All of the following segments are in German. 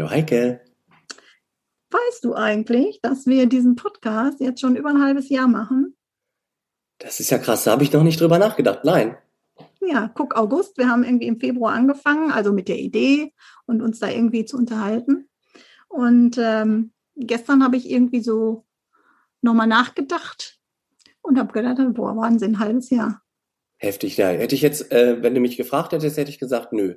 Hallo Heike. Weißt du eigentlich, dass wir diesen Podcast jetzt schon über ein halbes Jahr machen? Das ist ja krass, da habe ich noch nicht drüber nachgedacht. Nein. Ja, guck August, wir haben irgendwie im Februar angefangen, also mit der Idee und uns da irgendwie zu unterhalten. Und ähm, gestern habe ich irgendwie so nochmal nachgedacht und habe gedacht, boah, Wahnsinn, ein halbes Jahr. Heftig, ja. Hätte ich jetzt, äh, wenn du mich gefragt hättest, hätte ich gesagt, nö.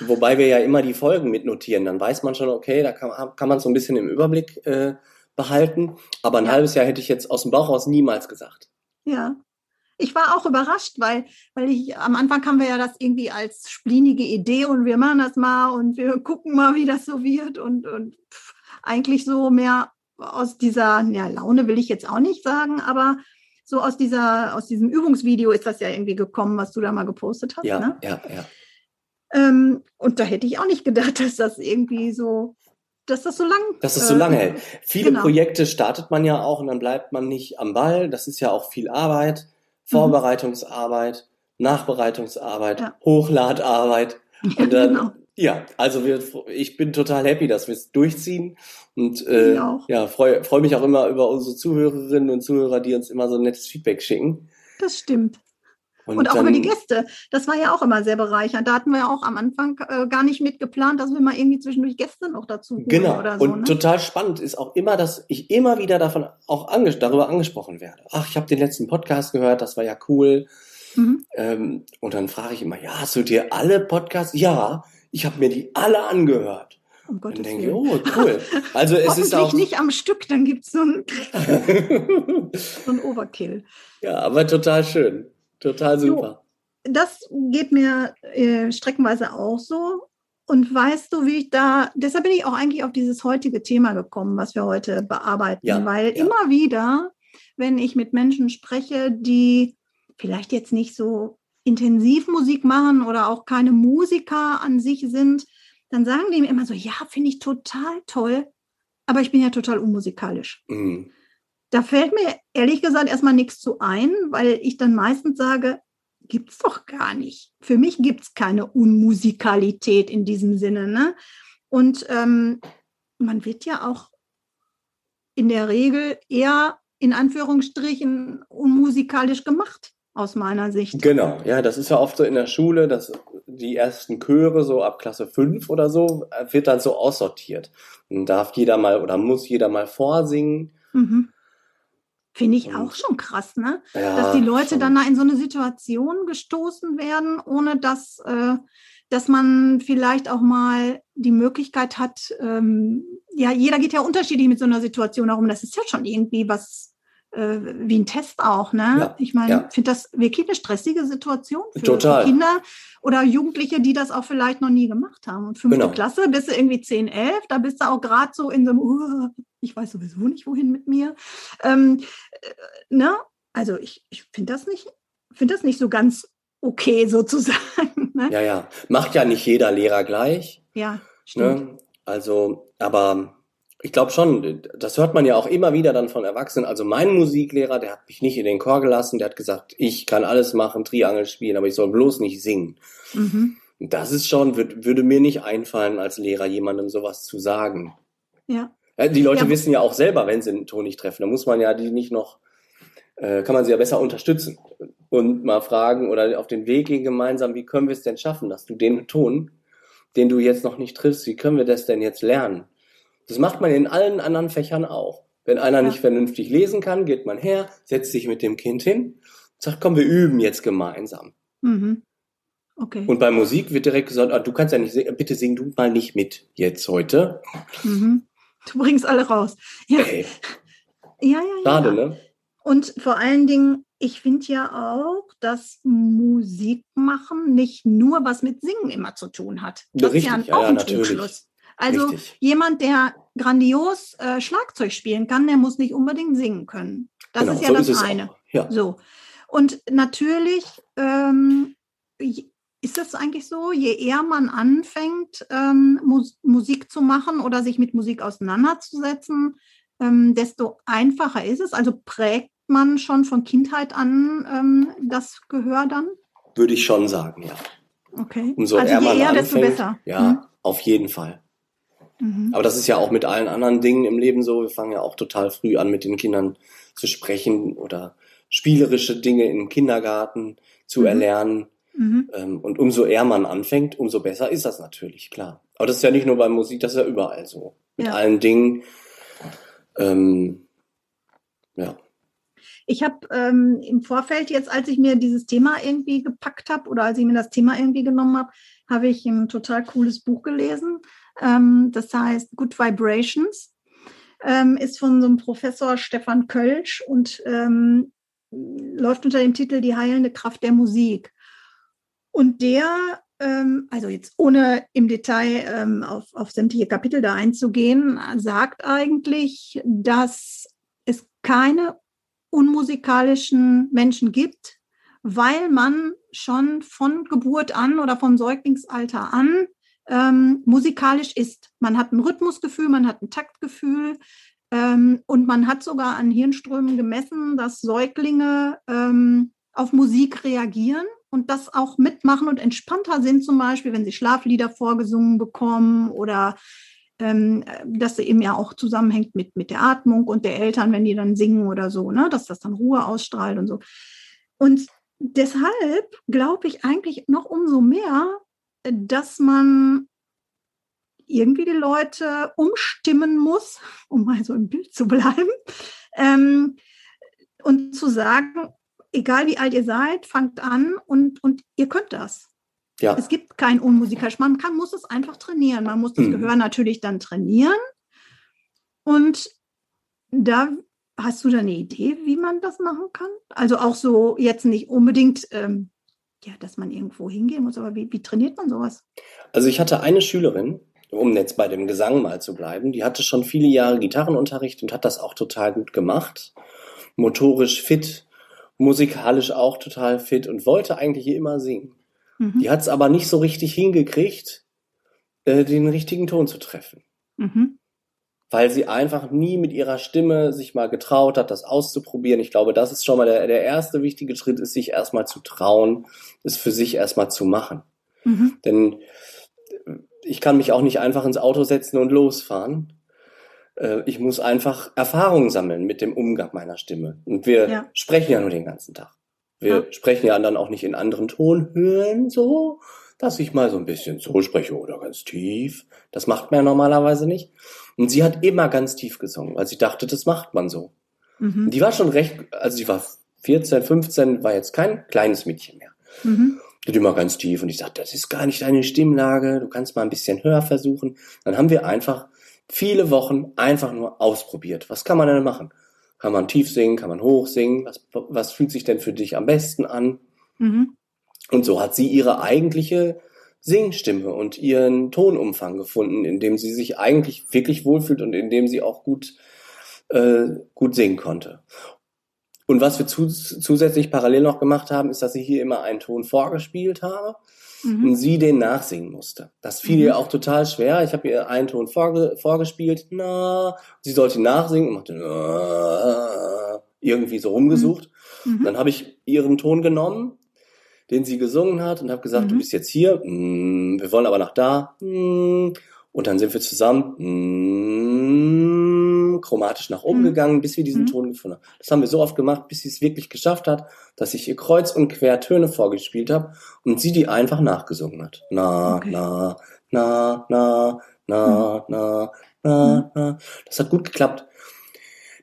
Wobei wir ja immer die Folgen mitnotieren, dann weiß man schon, okay, da kann, kann man so ein bisschen im Überblick äh, behalten. Aber ein ja. halbes Jahr hätte ich jetzt aus dem Bauch raus niemals gesagt. Ja. Ich war auch überrascht, weil, weil ich am Anfang haben wir ja das irgendwie als splinige Idee und wir machen das mal und wir gucken mal, wie das so wird und, und pff, eigentlich so mehr aus dieser, ja, Laune will ich jetzt auch nicht sagen, aber so aus dieser, aus diesem Übungsvideo ist das ja irgendwie gekommen, was du da mal gepostet hast. Ja, ne? ja, ja. Ähm, und da hätte ich auch nicht gedacht, dass das irgendwie so, dass das so lang. Dass es so lange hält. Viele genau. Projekte startet man ja auch und dann bleibt man nicht am Ball. Das ist ja auch viel Arbeit, Vorbereitungsarbeit, mhm. Nachbereitungsarbeit, ja. Hochladarbeit. Und dann, genau. Ja, also wir, ich bin total happy, dass wir es durchziehen und äh, ja, freue freu mich auch immer über unsere Zuhörerinnen und Zuhörer, die uns immer so nettes Feedback schicken. Das stimmt. Und, und auch dann, über die Gäste. Das war ja auch immer sehr bereichernd. Da hatten wir ja auch am Anfang äh, gar nicht mitgeplant, dass wir mal irgendwie zwischendurch Gäste noch dazu holen genau. oder so. Und ne? total spannend ist auch immer, dass ich immer wieder davon auch anges darüber angesprochen werde. Ach, ich habe den letzten Podcast gehört, das war ja cool. Mhm. Ähm, und dann frage ich immer, ja, hast du dir alle Podcasts? Ja, ich habe mir die alle angehört. Um Gottes dann denke ich, oh, cool. Also es ist auch nicht am Stück, dann gibt es so ein, so ein Overkill. Ja, aber total schön. Total super. Jo, das geht mir äh, streckenweise auch so. Und weißt du, wie ich da, deshalb bin ich auch eigentlich auf dieses heutige Thema gekommen, was wir heute bearbeiten, ja, weil ja. immer wieder, wenn ich mit Menschen spreche, die vielleicht jetzt nicht so intensiv Musik machen oder auch keine Musiker an sich sind, dann sagen die mir immer so, ja, finde ich total toll, aber ich bin ja total unmusikalisch. Mhm. Da fällt mir ehrlich gesagt erstmal nichts zu ein, weil ich dann meistens sage, gibt es doch gar nicht. Für mich gibt es keine Unmusikalität in diesem Sinne. Ne? Und ähm, man wird ja auch in der Regel eher in Anführungsstrichen unmusikalisch gemacht aus meiner Sicht. Genau, ja, das ist ja oft so in der Schule, dass die ersten Chöre so ab Klasse 5 oder so wird dann so aussortiert. Und darf jeder mal oder muss jeder mal vorsingen. Mhm. Finde ich auch schon krass, ne? Ja, dass die Leute schon. dann da in so eine Situation gestoßen werden, ohne dass, äh, dass man vielleicht auch mal die Möglichkeit hat, ähm, ja, jeder geht ja unterschiedlich mit so einer Situation herum. Das ist ja schon irgendwie was äh, wie ein Test auch, ne? Ja, ich meine, ja. finde das wirklich eine stressige Situation für, Total. Kinder oder Jugendliche, die das auch vielleicht noch nie gemacht haben. Und fünfte genau. Klasse bist du irgendwie 10, 11, da bist du auch gerade so in so einem, uh, ich weiß sowieso nicht, wohin mit mir. Ähm, äh, ne? Also ich, ich finde das nicht, finde das nicht so ganz okay sozusagen. Ne? Ja, ja. Macht ja nicht jeder Lehrer gleich. Ja, ne? stimmt. Ne? Also, aber ich glaube schon, das hört man ja auch immer wieder dann von Erwachsenen. Also mein Musiklehrer, der hat mich nicht in den Chor gelassen, der hat gesagt, ich kann alles machen, Triangel spielen, aber ich soll bloß nicht singen. Mhm. Das ist schon, würd, würde mir nicht einfallen, als Lehrer jemandem sowas zu sagen. Ja. Die Leute ja. wissen ja auch selber, wenn sie einen Ton nicht treffen. Da muss man ja die nicht noch, äh, kann man sie ja besser unterstützen und mal fragen oder auf den Weg gehen gemeinsam, wie können wir es denn schaffen, dass du den Ton, den du jetzt noch nicht triffst, wie können wir das denn jetzt lernen? Das macht man in allen anderen Fächern auch. Wenn einer ja. nicht vernünftig lesen kann, geht man her, setzt sich mit dem Kind hin, sagt, komm, wir üben jetzt gemeinsam. Mhm. Okay. Und bei Musik wird direkt gesagt, ah, du kannst ja nicht singen, bitte sing du mal nicht mit jetzt heute. Mhm. Du bringst alle raus. Ja. Ey. Ja, ja, ja. Schade, ne? Und vor allen Dingen, ich finde ja auch, dass Musik machen nicht nur was mit Singen immer zu tun hat. Das Richtig, ist ja, auch ja, ein natürlich. Trugschluss. Also Richtig. jemand, der grandios äh, Schlagzeug spielen kann, der muss nicht unbedingt singen können. Das genau, ist ja so das ist eine. Ja. So. Und natürlich ähm, ist es eigentlich so, je eher man anfängt, ähm, Mus Musik zu machen oder sich mit Musik auseinanderzusetzen, ähm, desto einfacher ist es. Also prägt man schon von Kindheit an ähm, das Gehör dann? Würde ich schon sagen, ja. Okay. Umso also eher je eher, desto anfängt, besser. Ja, auf jeden Fall. Mhm. Aber das ist ja auch mit allen anderen Dingen im Leben so. Wir fangen ja auch total früh an, mit den Kindern zu sprechen oder spielerische Dinge im Kindergarten zu Mhm. erlernen. Mhm. Ähm, Und umso eher man anfängt, umso besser ist das natürlich, klar. Aber das ist ja nicht nur bei Musik, das ist ja überall so. Mit Ja. allen Dingen. Ähm, ja. Ich habe ähm, im Vorfeld jetzt, als ich mir dieses Thema irgendwie gepackt habe oder als ich mir das Thema irgendwie genommen habe, habe ich ein total cooles Buch gelesen. Ähm, das heißt Good Vibrations. Ähm, ist von so einem Professor Stefan Kölsch und ähm, läuft unter dem Titel Die heilende Kraft der Musik. Und der, ähm, also jetzt ohne im Detail ähm, auf, auf sämtliche Kapitel da einzugehen, sagt eigentlich, dass es keine unmusikalischen Menschen gibt, weil man schon von Geburt an oder vom Säuglingsalter an ähm, musikalisch ist. Man hat ein Rhythmusgefühl, man hat ein Taktgefühl ähm, und man hat sogar an Hirnströmen gemessen, dass Säuglinge ähm, auf Musik reagieren und das auch mitmachen und entspannter sind, zum Beispiel, wenn sie Schlaflieder vorgesungen bekommen oder ähm, dass sie eben ja auch zusammenhängt mit, mit der Atmung und der Eltern, wenn die dann singen oder so, ne, dass das dann Ruhe ausstrahlt und so. Und deshalb glaube ich eigentlich noch umso mehr, dass man irgendwie die Leute umstimmen muss, um mal so im Bild zu bleiben, ähm, und zu sagen, egal wie alt ihr seid, fangt an und, und ihr könnt das. Ja. Es gibt kein unmusikalisch. Man kann, muss es einfach trainieren. Man muss das Mhm. Gehör natürlich dann trainieren. Und da hast du da eine Idee, wie man das machen kann? Also auch so jetzt nicht unbedingt, ähm, ja, dass man irgendwo hingehen muss, aber wie, wie trainiert man sowas? Also ich hatte eine Schülerin, um jetzt bei dem Gesang mal zu bleiben, die hatte schon viele Jahre Gitarrenunterricht und hat das auch total gut gemacht. Motorisch fit, musikalisch auch total fit und wollte eigentlich immer singen. Mhm. Die hat es aber nicht so richtig hingekriegt, äh, den richtigen Ton zu treffen. Mhm. Weil sie einfach nie mit ihrer Stimme sich mal getraut hat, das auszuprobieren. Ich glaube, das ist schon mal der, der erste wichtige Schritt, ist sich erstmal zu trauen, es für sich erstmal zu machen. Mhm. Denn ich kann mich auch nicht einfach ins Auto setzen und losfahren. Äh, Ich muss einfach Erfahrung sammeln mit dem Umgang meiner Stimme. Und wir Ja. sprechen ja nur den ganzen Tag. Wir Ja. sprechen ja dann auch nicht in anderen Tonhöhen so, dass ich mal so ein bisschen so spreche oder ganz tief. Das macht man ja normalerweise nicht. Und sie hat immer ganz tief gesungen, weil sie dachte, das macht man so. Mhm. Die war schon recht, also sie war 14, 15, war jetzt kein kleines Mädchen mehr. Mhm. Die hat immer ganz tief und ich sagte, das ist gar nicht deine Stimmlage, du kannst mal ein bisschen höher versuchen. Dann haben wir einfach viele Wochen einfach nur ausprobiert. Was kann man denn machen? Kann man tief singen, kann man hoch singen? Was, was fühlt sich denn für dich am besten an? Mhm. Und so hat sie ihre eigentliche Singstimme und ihren Tonumfang gefunden, in dem sie sich eigentlich wirklich wohlfühlt und in dem sie auch gut, äh, gut singen konnte. Und was wir zu, zusätzlich parallel noch gemacht haben, ist, dass ich hier immer einen Ton vorgespielt habe Mhm. und sie den nachsingen musste. Das fiel Mhm. ihr auch total schwer. Ich habe ihr einen Ton vorge vorgespielt, na, sie sollte nachsingen und machte na, irgendwie so rumgesucht. Mhm. Dann habe ich ihren Ton genommen, den sie gesungen hat, und habe gesagt, Mhm. du bist jetzt hier, mm, wir wollen aber nach da. mm, Und dann sind wir zusammen mm, chromatisch nach oben Mhm. gegangen, bis wir diesen Mhm. Ton gefunden haben. Das haben wir so oft gemacht, bis sie es wirklich geschafft hat, dass ich ihr kreuz und quer Töne vorgespielt habe und sie die einfach nachgesungen hat. Na, Okay. na, na, na, na, na, na, na. Das hat gut geklappt.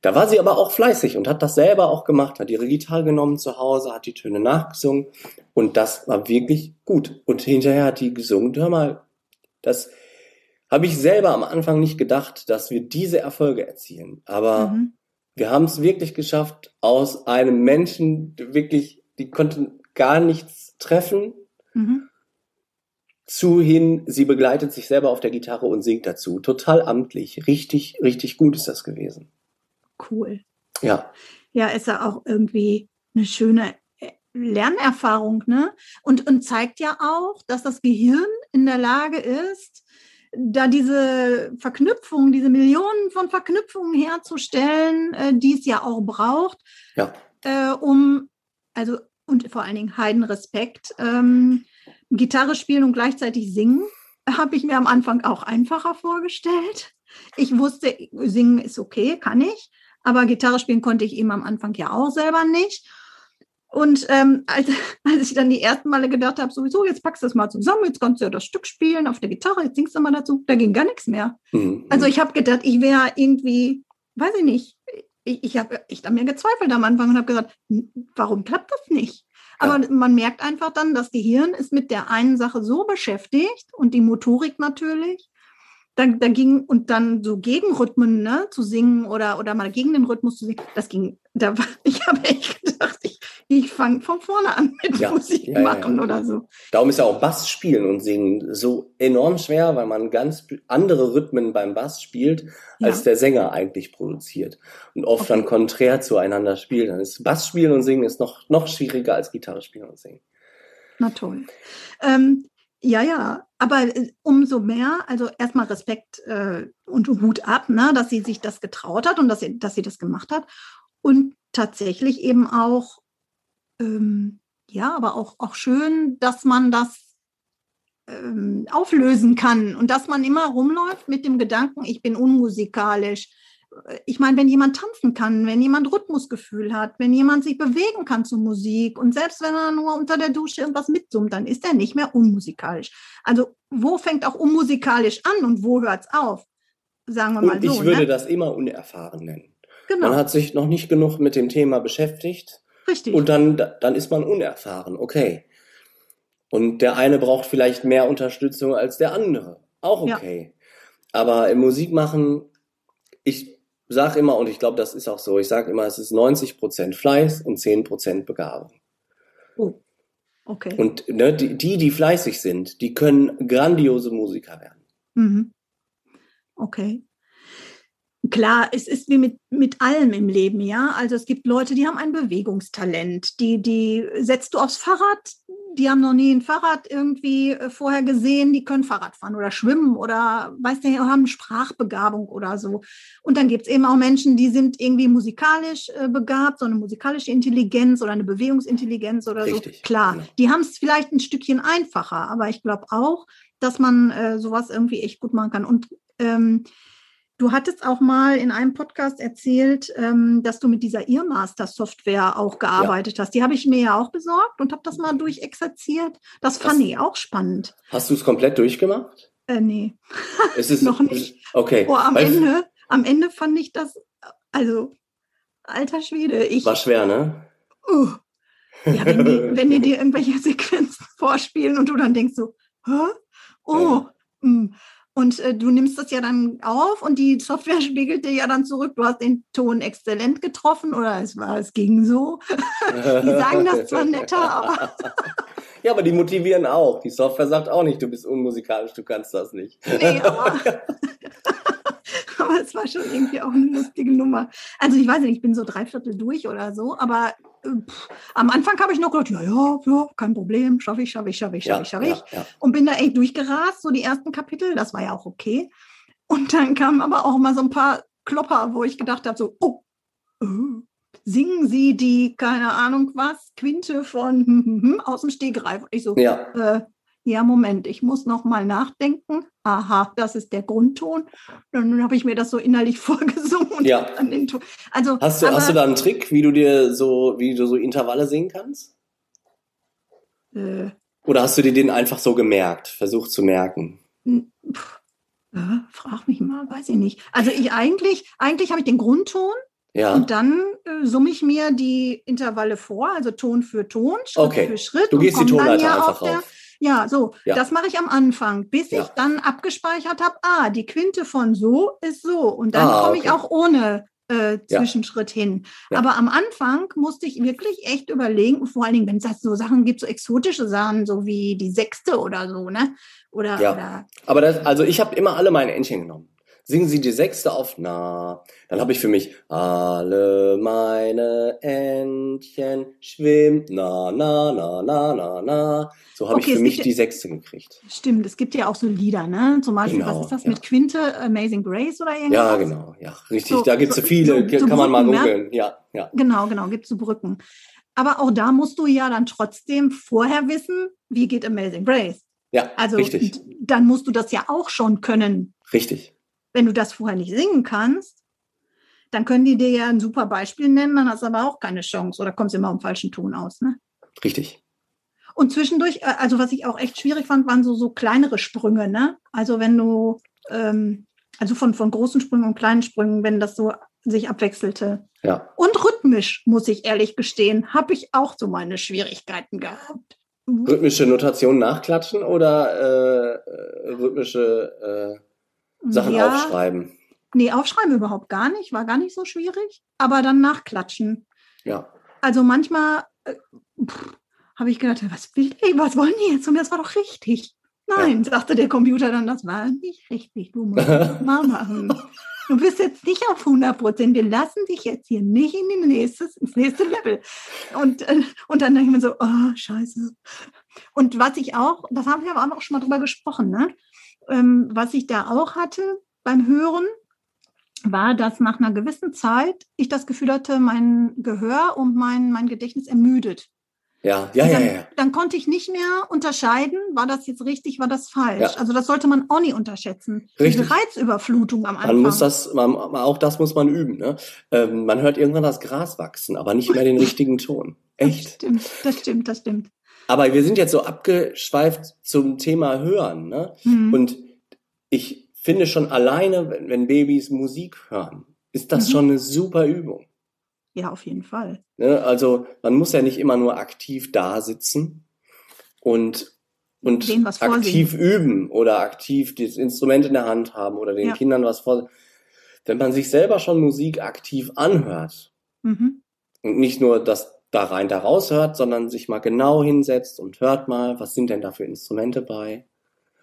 Da war sie aber auch fleißig und hat das selber auch gemacht, hat ihre Gitarre genommen zu Hause, hat die Töne nachgesungen und das war wirklich gut. Und hinterher hat die gesungen, hör mal, das habe ich selber am Anfang nicht gedacht, dass wir diese Erfolge erzielen. Aber Mhm. wir haben es wirklich geschafft, aus einem Menschen wirklich, die konnten gar nichts treffen, mhm. zu hin, sie begleitet sich selber auf der Gitarre und singt dazu. Total amtlich. Richtig, richtig gut ist das gewesen. Cool. Ja. Ja, ist ja auch irgendwie eine schöne äh, Lernerfahrung, ne? Und, und zeigt ja auch, dass das Gehirn in der Lage ist, da diese Verknüpfungen, diese Millionen von Verknüpfungen herzustellen, äh, die es ja auch braucht, ja. äh, um, also, und vor allen Dingen Heidenrespekt, ähm, Gitarre spielen und gleichzeitig singen, habe ich mir am Anfang auch einfacher vorgestellt. Ich wusste, singen ist okay, kann ich, aber Gitarre spielen konnte ich eben am Anfang ja auch selber nicht. Und ähm, als, als ich dann die ersten Male gedacht habe, sowieso, jetzt packst du das mal zusammen, jetzt kannst du ja das Stück spielen auf der Gitarre, jetzt singst du mal dazu, da ging gar nichts mehr. Mhm. Also ich habe gedacht, ich wäre irgendwie, weiß ich nicht, ich, ich habe echt an mir gezweifelt am Anfang und habe gesagt, warum klappt das nicht? Aber ja. man merkt einfach dann, das Gehirn ist mit der einen Sache so beschäftigt und die Motorik natürlich, da, da ging und dann so Gegenrhythmen ne, zu singen oder, oder mal gegen den Rhythmus zu singen, das ging, da war, ich habe echt gedacht, ich, ich fange von vorne an mit ja, Musik ja, machen ja, oder so. Darum ist ja auch Bass spielen und singen so enorm schwer, weil man ganz andere Rhythmen beim Bass spielt, als der Sänger eigentlich produziert. Und oft okay. dann konträr zueinander spielt. Dann ist Bass spielen und singen ist noch, noch schwieriger als Gitarre spielen und singen. Na toll. Ähm, ja, ja, aber äh, umso mehr, also erstmal Respekt äh, und Hut ab, ne, dass sie sich das getraut hat und dass sie, dass sie das gemacht hat. Und tatsächlich eben auch, ähm, ja, aber auch, auch schön, dass man das ähm, auflösen kann und dass man immer rumläuft mit dem Gedanken, ich bin unmusikalisch, ich meine, wenn jemand tanzen kann, wenn jemand Rhythmusgefühl hat, wenn jemand sich bewegen kann zu Musik und selbst wenn er nur unter der Dusche irgendwas mitsummt, dann ist er nicht mehr unmusikalisch. Also wo fängt auch unmusikalisch an und wo hört es auf? Sagen wir mal und so. Ich würde ne? das immer unerfahren nennen. Genau. Man hat sich noch nicht genug mit dem Thema beschäftigt. Richtig. Und dann, dann ist man unerfahren, okay. Und der eine braucht vielleicht mehr Unterstützung als der andere. Auch okay. Ja. Aber im Musikmachen, ich sage immer, und ich glaube, das ist auch so, ich sage immer, es ist 90 Prozent Fleiß und 10 Prozent Begabung. Oh. Okay. Und ne, die, die, die fleißig sind, die können grandiose Musiker werden. Mhm. Okay klar, es ist wie mit, mit allem im Leben, ja. Also es gibt Leute, die haben ein Bewegungstalent, die, die setzt du aufs Fahrrad, die haben noch nie ein Fahrrad irgendwie äh, vorher gesehen, die können Fahrrad fahren oder schwimmen oder weiß nicht, haben Sprachbegabung oder so. Und dann gibt es eben auch Menschen, die sind irgendwie musikalisch äh, begabt, so eine musikalische Intelligenz oder eine Bewegungsintelligenz oder Richtig, so. Klar, genau. die haben es vielleicht ein Stückchen einfacher, aber ich glaube auch, dass man äh, sowas irgendwie echt gut machen kann. Und ähm, Du hattest auch mal in einem Podcast erzählt, ähm, dass du mit dieser Earmaster-Software auch gearbeitet ja. hast. Die habe ich mir ja auch besorgt und habe das mal durchexerziert. Das fand hast, ich auch spannend. Hast du es komplett durchgemacht? Äh, nee. Es ist noch nicht. Okay. Oh, am, Ende, am Ende fand ich das, also, alter Schwede. Ich, war schwer, ne? Uh, ja, wenn die, wenn die dir irgendwelche Sequenzen vorspielen und du dann denkst so, hä? Oh, ja. mh. Und äh, du nimmst das ja dann auf und die Software spiegelt dir ja dann zurück, du hast den Ton exzellent getroffen oder es war, es ging so. die sagen das zwar netter, aber. ja, aber die motivieren auch. Die Software sagt auch nicht, du bist unmusikalisch, du kannst das nicht. nee, aber. aber es war schon irgendwie auch eine lustige Nummer. Also ich weiß nicht, ich bin so dreiviertel durch oder so, aber pff, am Anfang habe ich noch gedacht, ja, ja, ja, kein Problem, schaffe ich, schaffe ich, schaffe ich, schaffe ich, schaffe ich. Ja, ja. Und bin da echt durchgerast, so die ersten Kapitel, das war ja auch okay. Und dann kamen aber auch mal so ein paar Klopper, wo ich gedacht habe, so, oh, oh singen Sie die, keine Ahnung was, Quinte von hm, hm, hm, aus dem Stegreif. Und ich so, ja. äh, ja, Moment, ich muss noch mal nachdenken. Aha, das ist der Grundton. Dann habe ich mir das so innerlich vorgesungen. ja. Also, hast du, aber, hast du da einen Trick, wie du dir so, wie du so Intervalle singen kannst? Äh, Oder hast du dir den einfach so gemerkt, versucht zu merken? Pff, ja, frag mich mal, weiß ich nicht. Also ich eigentlich, eigentlich habe ich den Grundton. Ja. Und dann äh, summe ich mir die Intervalle vor, also Ton für Ton, Schritt okay. für Schritt. Du gehst die Tonleiter einfach auf. Ja, so, ja. das mache ich am Anfang, bis ja. ich dann abgespeichert habe, ah, die Quinte von so ist so. Und dann ah, komme okay. ich auch ohne äh, Zwischenschritt ja. hin. Ja. Aber am Anfang musste ich wirklich echt überlegen, vor allen Dingen, wenn es so Sachen gibt, so exotische Sachen, so wie die sechste oder so, ne? Oder, ja. Oder Aber das, also ich habe immer alle meine Entchen genommen singen Sie die sechste auf Na. Dann habe ich für mich alle meine Entchen schwimmt na na na na na na. So habe okay, ich für mich die sechste gekriegt. Stimmt, es gibt ja auch so Lieder, ne? Zum Beispiel, genau, was ist das ja. mit Quinte, Amazing Grace oder irgendwas? Ja, genau, ja, richtig. So, da gibt es so, viele, so, kann man mal googeln. Ja, ja. Genau, genau, gibt es so Brücken. Aber auch da musst du ja dann trotzdem vorher wissen, wie geht Amazing Grace. Ja, also, richtig. Dann musst du das ja auch schon können. Richtig. Wenn du das vorher nicht singen kannst, dann können die dir ja ein super Beispiel nennen, dann hast du aber auch keine Chance oder kommst immer im falschen Ton aus. Ne? Richtig. Und zwischendurch, äh, also was ich auch echt schwierig fand, waren so, so kleinere Sprünge. Ne? Also wenn du, ähm, also von, von großen Sprüngen und kleinen Sprüngen, wenn das so sich abwechselte. Ja. Und rhythmisch, muss ich ehrlich gestehen, habe ich auch so meine Schwierigkeiten gehabt. Rhythmische Notation nachklatschen oder äh, äh rhythmische äh Sachen ja, aufschreiben. Nee, aufschreiben überhaupt gar nicht, war gar nicht so schwierig, aber dann nachklatschen. Ja. Also manchmal äh, habe ich gedacht, was will ich, was wollen die jetzt? Und das war doch richtig. Nein, ja. sagte der Computer dann, das war nicht richtig, du musst das mal machen. Du bist jetzt nicht auf 100 Prozent, wir lassen dich jetzt hier nicht in die nächstes, ins nächste Level. Und, äh, und dann denke ich mir so, oh, scheiße. Und was ich auch, das haben wir aber auch schon mal drüber gesprochen, ne? Ähm, was ich da auch hatte beim Hören, war, dass nach einer gewissen Zeit ich das Gefühl hatte, mein Gehör und mein, mein Gedächtnis ermüdet. Ja, ja, dann, ja, ja. Dann konnte ich nicht mehr unterscheiden, war das jetzt richtig, war das falsch. Ja. Also das sollte man auch nicht unterschätzen. Richtig. Die Reizüberflutung am Anfang. Man muss das, man, auch das muss man üben. Ne? Ähm, man hört irgendwann das Gras wachsen, aber nicht mehr den richtigen Ton. Echt. Das stimmt, das stimmt, das stimmt. Aber wir sind jetzt so abgeschweift zum Thema Hören. Ne? Mhm. Und ich finde schon alleine, wenn, wenn, Babys Musik hören, ist das mhm. schon eine super Übung. Ja, auf jeden Fall. Ne? Also man muss ja nicht immer nur aktiv da sitzen und, und aktiv üben oder aktiv das Instrument in der Hand haben oder den ja. Kindern was vor. Wenn man sich selber schon Musik aktiv anhört mhm. und nicht nur das da rein, da raus hört, sondern sich mal genau hinsetzt und hört mal, was sind denn da für Instrumente bei?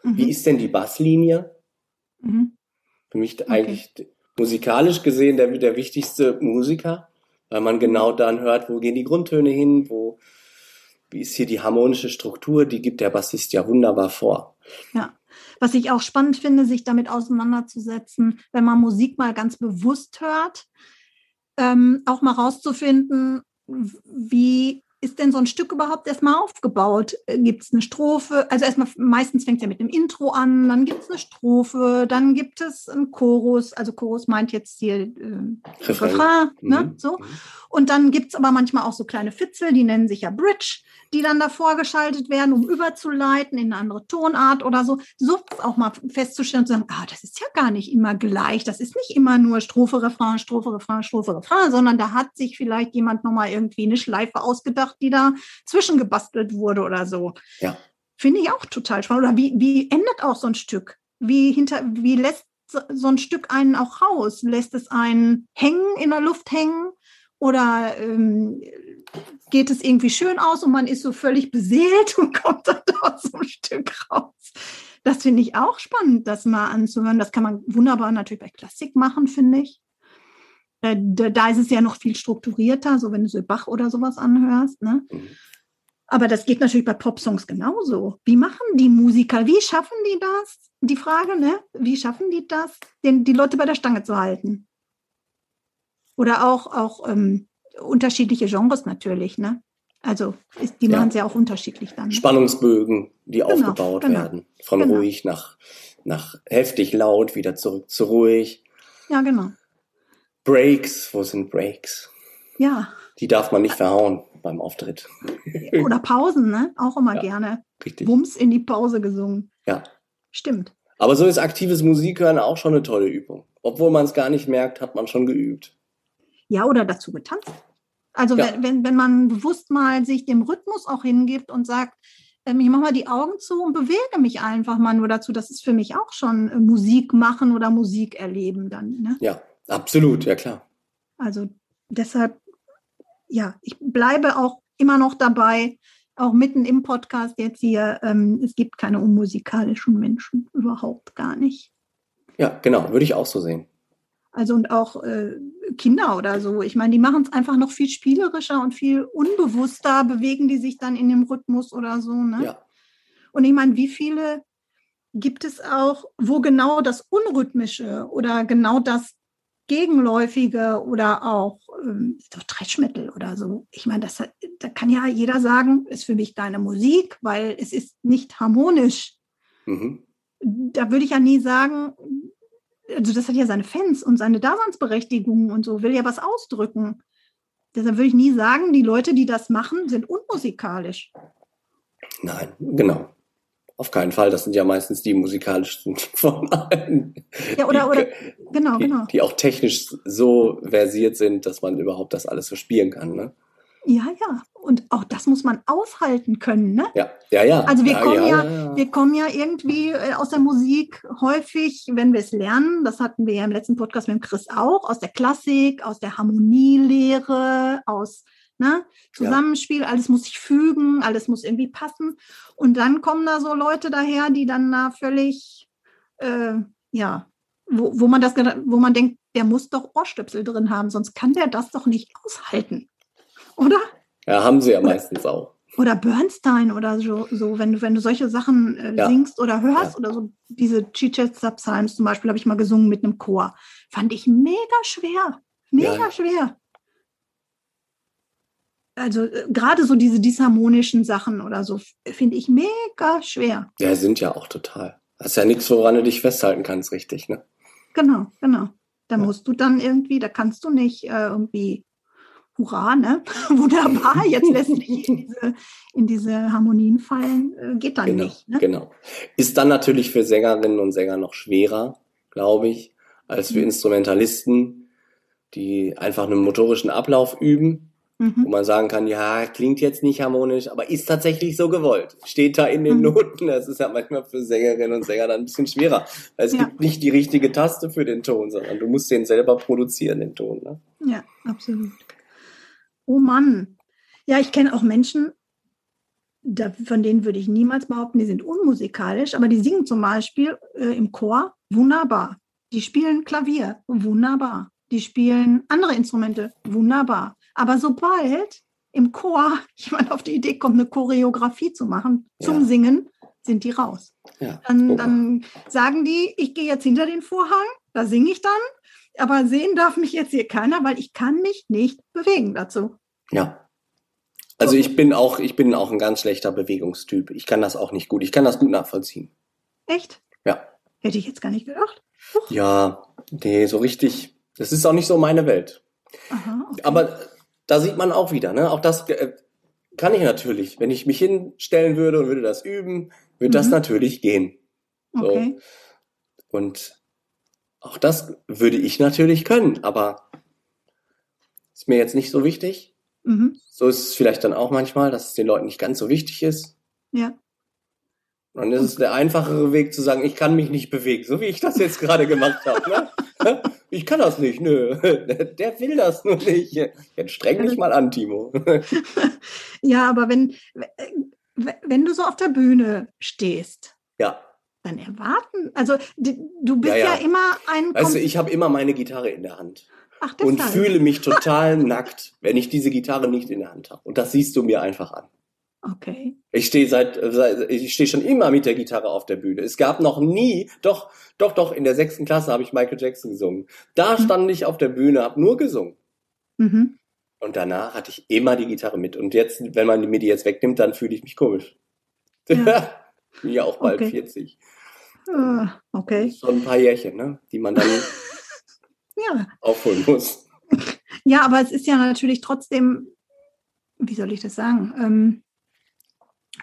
Mhm. Wie ist denn die Basslinie? Mhm. Für mich okay. eigentlich musikalisch gesehen der, der wichtigste Musiker, weil man genau dann hört, wo gehen die Grundtöne hin, wo, wie ist hier die harmonische Struktur, die gibt der Bassist ja wunderbar vor. Ja. Was ich auch spannend finde, sich damit auseinanderzusetzen, wenn man Musik mal ganz bewusst hört, ähm, auch mal rauszufinden, wie ist denn so ein Stück überhaupt erstmal aufgebaut? Äh, gibt es eine Strophe? Also erstmal, meistens fängt es ja mit einem Intro an, dann gibt es eine Strophe, dann gibt es einen Chorus, also Chorus meint jetzt hier äh, Refrain, ne? Mhm. So. Mhm. Und dann gibt es aber manchmal auch so kleine Fitzel, die nennen sich ja Bridge die dann davor geschaltet werden, um überzuleiten in eine andere Tonart oder so. So auch mal festzustellen und zu sagen, ah, das ist ja gar nicht immer gleich. Das ist nicht immer nur Strophe, Refrain, Strophe, Refrain, Strophe, Refrain, sondern da hat sich vielleicht jemand nochmal irgendwie eine Schleife ausgedacht, die da zwischengebastelt wurde oder so. Ja. Finde ich auch total spannend. Oder wie, wie endet auch so ein Stück? Wie hinter, wie lässt so ein Stück einen auch raus? Lässt es einen hängen, in der Luft hängen? Oder ähm, geht es irgendwie schön aus und man ist so völlig beseelt und kommt dann dort so ein Stück raus. Das finde ich auch spannend, das mal anzuhören. Das kann man wunderbar natürlich bei Klassik machen, finde ich. Äh, da ist es ja noch viel strukturierter, so wenn du so Bach oder sowas anhörst. Ne? Mhm. Aber das geht natürlich bei Popsongs genauso. Wie machen die Musiker? Wie schaffen die das? Die Frage, ne? Wie schaffen die das, den, die Leute bei der Stange zu halten? Oder auch, auch ähm, unterschiedliche Genres natürlich, ne? Also ist, die ja. machen es ja auch unterschiedlich dann. Ne? Spannungsbögen, die genau, aufgebaut genau. werden. Von genau. ruhig nach, nach heftig laut, wieder zurück zu ruhig. Ja, genau. Breaks, wo sind Breaks? Ja. Die darf man nicht verhauen beim Auftritt. Oder Pausen, ne? Auch immer ja, gerne. Richtig. Wumms in die Pause gesungen. Ja. Stimmt. Aber so ist aktives Musikhören auch schon eine tolle Übung. Obwohl man es gar nicht merkt, hat man schon geübt. Ja, oder dazu getanzt. Also ja. wenn, wenn, wenn man bewusst mal sich dem Rhythmus auch hingibt und sagt, ähm, ich mache mal die Augen zu und bewege mich einfach mal nur dazu. Das ist für mich auch schon äh, Musik machen oder Musik erleben dann. Ne? Ja, absolut, ja klar. Also deshalb, ja, ich bleibe auch immer noch dabei, auch mitten im Podcast jetzt hier, ähm, es gibt keine unmusikalischen Menschen, überhaupt gar nicht. Ja, genau, würde ich auch so sehen. Also und auch äh, Kinder oder so. Ich meine, die machen es einfach noch viel spielerischer und viel unbewusster, bewegen die sich dann in dem Rhythmus oder so. Ne? Ja. Und ich meine, wie viele gibt es auch, wo genau das Unrhythmische oder genau das Gegenläufige oder auch ähm, so Trashmetal oder so. Ich meine, das, da kann ja jeder sagen, ist für mich keine Musik, weil es ist nicht harmonisch. Mhm. Da würde ich ja nie sagen, also das hat ja seine Fans und seine Daseinsberechtigung und so, will ja was ausdrücken. Deshalb würde ich nie sagen, die Leute, die das machen, sind unmusikalisch. Nein, genau. Auf keinen Fall. Das sind ja meistens die musikalischsten von allen. Ja, oder, oder, genau, die, genau. Die auch technisch so versiert sind, dass man überhaupt das alles so spielen kann, ne? Ja, ja. Und auch das muss man aushalten können, ne? Ja, ja, ja. Also wir ja, kommen ja, ja, wir kommen ja irgendwie äh, aus der Musik häufig, wenn wir es lernen, das hatten wir ja im letzten Podcast mit dem Chris auch, aus der Klassik, aus der Harmonielehre, aus ne, Zusammenspiel, alles muss sich fügen, alles muss irgendwie passen. Und dann kommen da so Leute daher, die dann da völlig, äh, ja, wo, wo man das, wo man denkt, der muss doch Ohrstöpsel drin haben, sonst kann der das doch nicht aushalten. Oder? Ja, haben sie ja meistens auch. Oder Bernstein oder so, so wenn du, wenn du solche Sachen äh, ja. singst oder hörst ja. oder so, diese Chichester Psalms zum Beispiel habe ich mal gesungen mit einem Chor. Fand ich mega schwer. Mega ja. schwer. Also äh, gerade so diese disharmonischen Sachen oder so finde ich mega schwer. Ja, sind ja auch total. Das ist ja nichts, woran du dich festhalten kannst, richtig, ne? Genau, genau. Da musst du dann irgendwie, da kannst du nicht äh, irgendwie hurra, ne? Wunderbar, jetzt lässt sich in diese, in diese Harmonien fallen, äh, geht dann genau, nicht. Ne? Genau. Ist dann natürlich für Sängerinnen und Sänger noch schwerer, glaube ich, als für mhm. Instrumentalisten, die einfach einen motorischen Ablauf üben, mhm. wo man sagen kann, ja, klingt jetzt nicht harmonisch, aber ist tatsächlich so gewollt. Steht da in den mhm. Noten. Das ist ja manchmal für Sängerinnen und Sänger dann ein bisschen schwerer. Weil es ja. gibt nicht die richtige Taste für den Ton, sondern du musst den selber produzieren, den Ton. Ne? Ja, absolut oh Mann. Ja, ich kenne auch Menschen, von denen würde ich niemals behaupten, die sind unmusikalisch, aber die singen zum Beispiel äh, im Chor wunderbar. Die spielen Klavier, wunderbar. Die spielen andere Instrumente, wunderbar. Aber sobald im Chor jemand auf die Idee kommt, eine Choreografie zu machen zum ja. Singen, sind die raus. Ja, dann, dann, sagen die, ich gehe jetzt hinter den Vorhang, da singe ich dann aber sehen darf mich jetzt hier keiner, weil ich kann mich nicht bewegen dazu. Ja. Also ich bin auch, ich bin auch ein ganz schlechter Bewegungstyp. Ich kann das auch nicht gut. Ich kann das gut nachvollziehen. Echt? Ja. Hätte ich jetzt gar nicht gedacht. Huch. Ja, nee, so richtig. Das ist auch nicht so meine Welt. Aha, okay. Aber da sieht man auch wieder, ne? Auch das äh, kann ich natürlich. Wenn ich mich hinstellen würde und würde das üben, würde mhm. das natürlich gehen. So. Okay. Und auch das würde ich natürlich können, aber ist mir jetzt nicht so wichtig. Mhm. So ist es vielleicht dann auch manchmal, dass es den Leuten nicht ganz so wichtig ist. Ja. Und dann ist es der einfachere Weg zu sagen, ich kann mich nicht bewegen, so wie ich das jetzt gerade gemacht habe. Ne? Ich kann das nicht, nö. Der will das nur nicht. Jetzt streng dich mal an, Timo. Ja, aber wenn, wenn du so auf der Bühne stehst, ja dann erwarten? Also du bist ja, ja. ja immer ein. Du, ich habe immer meine Gitarre in der Hand. Ach, und fühle mich total nackt, wenn ich diese Gitarre nicht in der Hand habe. Und das siehst du mir einfach an. Okay. Ich stehe seit, seit ich stehe schon immer mit der Gitarre auf der Bühne. Es gab noch nie, doch, doch, doch, in der sechsten Klasse habe ich Michael Jackson gesungen. Da mhm. stand ich auf der Bühne, habe nur gesungen. Mhm. Und danach hatte ich immer die Gitarre mit. Und jetzt, wenn man mir die jetzt wegnimmt, dann fühle ich mich komisch. Ja. ja auch bald okay. 40. Ah, okay. Schon ein paar Jährchen, ne? die man dann ja. aufholen muss. Ja, aber es ist ja natürlich trotzdem, wie soll ich das sagen? Ähm,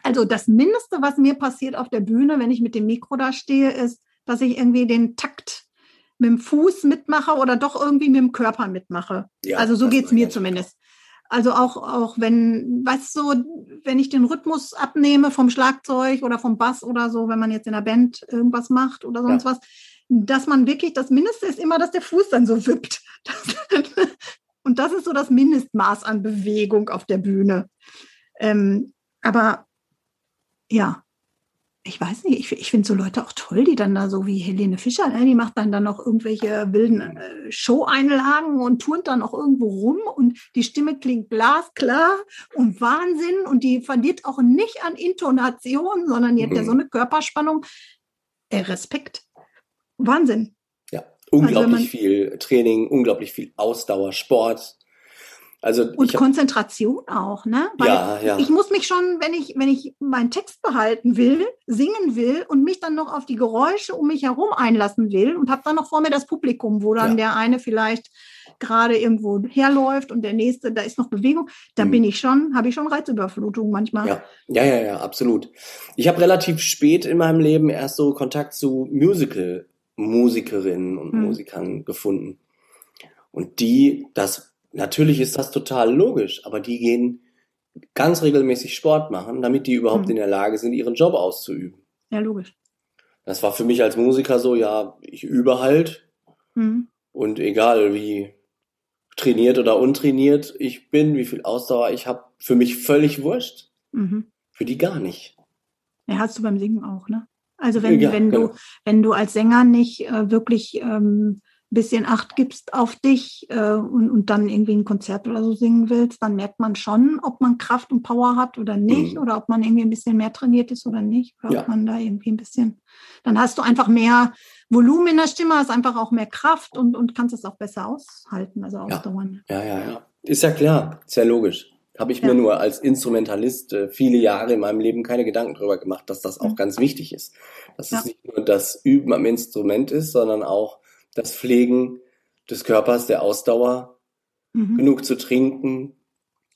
also das Mindeste, was mir passiert auf der Bühne, wenn ich mit dem Mikro da stehe, ist, dass ich irgendwie den Takt mit dem Fuß mitmache oder doch irgendwie mit dem Körper mitmache. Ja, also so geht es mir zumindest. Also auch, auch wenn, weißt du, wenn ich den Rhythmus abnehme vom Schlagzeug oder vom Bass oder so, wenn man jetzt in der Band irgendwas macht oder sonst ja. was, dass man wirklich, das Mindeste ist immer, dass der Fuß dann so wippt. Das, Und das ist so das Mindestmaß an Bewegung auf der Bühne. Ähm, aber ja, ich weiß nicht, ich, ich finde so Leute auch toll, die dann da so wie Helene Fischer, ne, die macht dann da noch irgendwelche wilden äh, Show-Einlagen und turnt dann auch irgendwo rum und die Stimme klingt glasklar und Wahnsinn und die verliert auch nicht an Intonation, sondern die hat ja so mhm. eine Körperspannung. Äh, Respekt. Wahnsinn. Ja, unglaublich also viel Training, unglaublich viel Ausdauer, Sport. Also und hab, Konzentration auch, ne? Weil ja, ja. Ich muss mich schon, wenn ich, wenn ich meinen Text behalten will, singen will und mich dann noch auf die Geräusche um mich herum einlassen will und habe dann noch vor mir das Publikum, wo dann ja. der eine vielleicht gerade irgendwo herläuft und der nächste, da ist noch Bewegung, da mhm. bin ich schon, habe ich schon Reizüberflutung manchmal. Ja, ja, ja, ja absolut. Ich habe relativ spät in meinem Leben erst so Kontakt zu Musical-Musikerinnen und mhm. Musikern gefunden. Und die, das Natürlich ist das total logisch, aber die gehen ganz regelmäßig Sport machen, damit die überhaupt mhm. in der Lage sind, ihren Job auszuüben. Ja, logisch. Das war für mich als Musiker so, ja, ich übe halt. Mhm. Und egal wie trainiert oder untrainiert ich bin, wie viel Ausdauer ich habe, für mich völlig wurscht. Mhm. Für die gar nicht. Ja, hast du beim Singen auch, ne? Also wenn, ja, wenn genau. du, wenn du als Sänger nicht äh, wirklich ähm, bisschen Acht gibst auf dich äh, und, und dann irgendwie ein Konzert oder so singen willst, dann merkt man schon, ob man Kraft und Power hat oder nicht, mhm. oder ob man irgendwie ein bisschen mehr trainiert ist oder nicht, oder ja. ob man da irgendwie ein bisschen, dann hast du einfach mehr Volumen in der Stimme, hast einfach auch mehr Kraft und, und kannst es auch besser aushalten, also ausdauern. Ja, ja, ja. ja. Ist ja klar, ist ja logisch. Habe ich ja. mir nur als Instrumentalist äh, viele Jahre in meinem Leben keine Gedanken darüber gemacht, dass das auch mhm. ganz wichtig ist. Dass es nicht nur das Üben am Instrument ist, sondern auch das Pflegen des Körpers, der Ausdauer, mhm. genug zu trinken.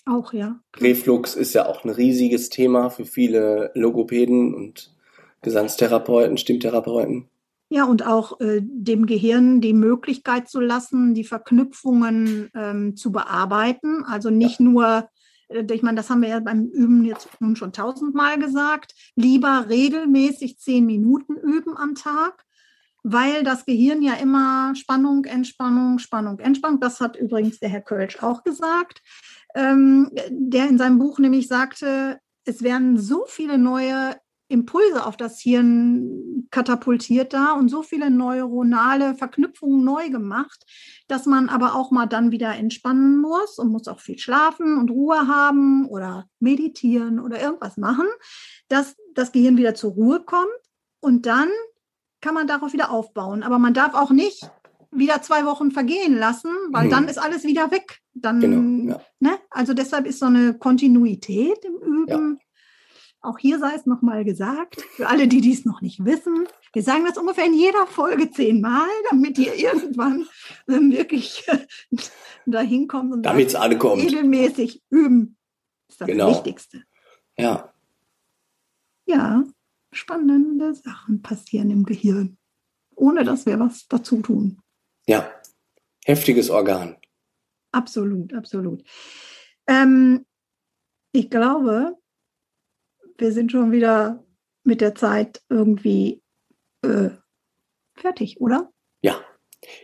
Auch, ja. Reflux ist ja auch ein riesiges Thema für viele Logopäden und Gesangstherapeuten, Stimmtherapeuten. Ja, und auch äh, dem Gehirn die Möglichkeit zu lassen, die Verknüpfungen ähm, zu bearbeiten. Also nicht ja. nur, äh, ich meine, das haben wir ja beim Üben jetzt nun schon tausendmal gesagt, lieber regelmäßig zehn Minuten üben am Tag, weil das Gehirn ja immer Spannung, Entspannung, Spannung, Entspannung, das hat übrigens der Herr Kölsch auch gesagt, ähm, der in seinem Buch nämlich sagte, es werden so viele neue Impulse auf das Hirn katapultiert da und so viele neuronale Verknüpfungen neu gemacht, dass man aber auch mal dann wieder entspannen muss und muss auch viel schlafen und Ruhe haben oder meditieren oder irgendwas machen, dass das Gehirn wieder zur Ruhe kommt und dann kann man darauf wieder aufbauen. Aber man darf auch nicht wieder zwei Wochen vergehen lassen, weil hm. dann ist alles wieder weg. Dann, genau, ja. ne? Also deshalb ist so eine Kontinuität im Üben. Ja. Auch hier sei es nochmal gesagt, für alle, die dies noch nicht wissen, wir sagen das ungefähr in jeder Folge zehnmal, damit ihr irgendwann ähm, wirklich dahin kommt und damit es alle kommt. Regelmäßig üben ist das genau. Wichtigste. Ja. Ja, spannende Sachen passieren im Gehirn, ohne dass wir was dazu tun. Ja, heftiges Organ. Absolut, absolut. Ähm, ich glaube, wir sind schon wieder mit der Zeit irgendwie äh, fertig, oder? Ja,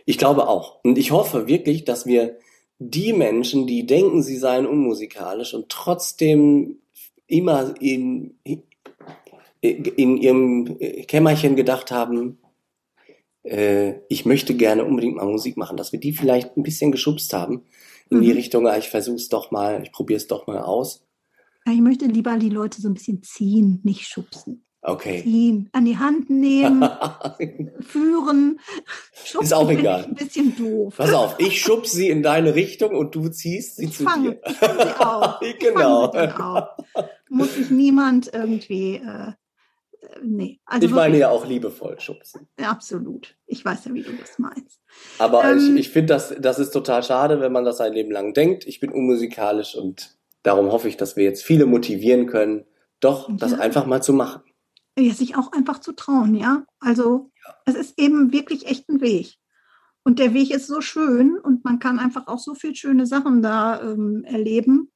ich glaube auch. Und ich hoffe wirklich, dass wir die Menschen, die denken, sie seien unmusikalisch und trotzdem immer in, in ihrem Kämmerchen gedacht haben, äh, ich möchte gerne unbedingt mal Musik machen, dass wir die vielleicht ein bisschen geschubst haben in mhm. die Richtung, ah, ich versuche es doch mal, ich probiere es doch mal aus. Ich möchte lieber die Leute so ein bisschen ziehen, nicht schubsen. Okay. Ziehen, an die Hand nehmen, führen. Schubsen ist auch egal. Ein bisschen doof. Pass auf, ich schub sie in deine Richtung und du ziehst sie ich zu fang, dir. Ich fang sie auf. genau. Ich fang sie auf. Muss sich niemand irgendwie äh, nee. Also ich meine ja auch liebevoll schubsen. Absolut. Ich weiß ja, wie du das meinst. Aber ähm, ich, ich finde, das, das ist total schade, wenn man das sein Leben lang denkt. Ich bin unmusikalisch und darum hoffe ich, dass wir jetzt viele motivieren können, doch das ja. einfach mal zu machen. Ja, sich auch einfach zu trauen, ja. Also ja. es ist eben wirklich echt ein Weg. Und der Weg ist so schön und man kann einfach auch so viele schöne Sachen da ähm, erleben.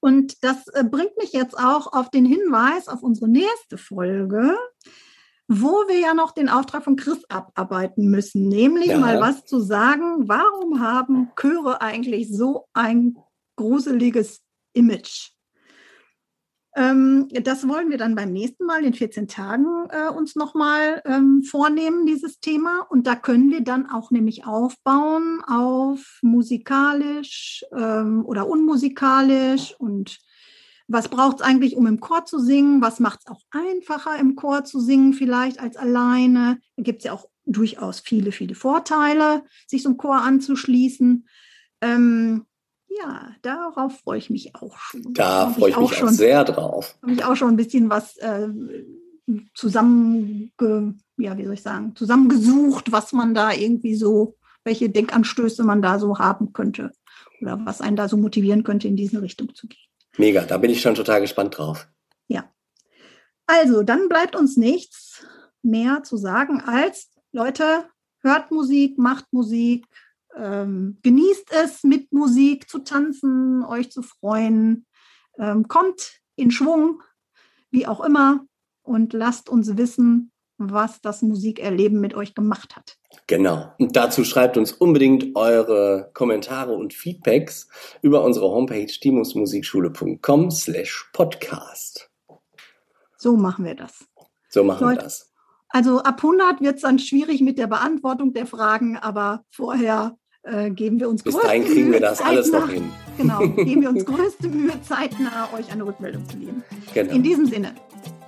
Und das äh, bringt mich jetzt auch auf den Hinweis auf unsere nächste Folge. wo wir ja noch den Auftrag von Chris abarbeiten müssen, nämlich ja. mal was zu sagen, warum haben Chöre eigentlich so ein gruseliges Image? Ähm, das wollen wir dann beim nächsten Mal in 14 Tagen äh, uns nochmal ähm, vornehmen, dieses Thema. Und da können wir dann auch nämlich aufbauen auf musikalisch ähm, oder unmusikalisch und was braucht es eigentlich, um im Chor zu singen? Was macht es auch einfacher, im Chor zu singen, vielleicht als alleine? Da gibt es ja auch durchaus viele, viele Vorteile, sich so einem Chor anzuschließen. Ähm, ja, darauf freue ich mich auch schon. Da freue ich, mich auch, schon, sehr drauf. Habe ich auch schon ein bisschen was äh, zusammen, ja, wie soll ich sagen, zusammengesucht, was man da irgendwie so, welche Denkanstöße man da so haben könnte oder was einen da so motivieren könnte, in diese Richtung zu gehen. Mega, da bin ich schon total gespannt drauf. Ja. Also, dann bleibt uns nichts mehr zu sagen als, Leute, hört Musik, macht Musik, ähm, genießt es, mit Musik zu tanzen, euch zu freuen, ähm, kommt in Schwung, wie auch immer, und lasst uns wissen, was das Musikerleben mit euch gemacht hat. Genau. Und dazu schreibt uns unbedingt eure Kommentare und Feedbacks über unsere Homepage timusmusikschule.com slash podcast. So machen wir das. So machen Leute, wir das. Also ab 100 wird es dann schwierig mit der Beantwortung der Fragen, aber vorher äh, geben wir uns Bis dahin kriegen wir das alles noch hin. Genau, geben wir uns größte Mühe, zeitnah euch eine Rückmeldung zu geben. Genau. In diesem Sinne.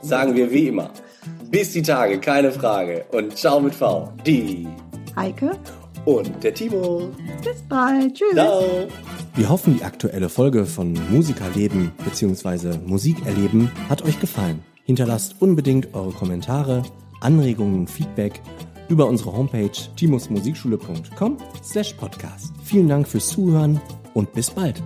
Sagen wir wie immer. Bis die Tage, keine Frage. Und ciao mit V. Die Heike und der Timo. Bis bald. Tschüss. Ciao. Wir hoffen, die aktuelle Folge von Musikerleben bzw. Musikerleben hat euch gefallen. Hinterlasst unbedingt eure Kommentare, Anregungen und Feedback über unsere Homepage timusmusikschule.com slash podcast. Vielen Dank fürs Zuhören und bis bald.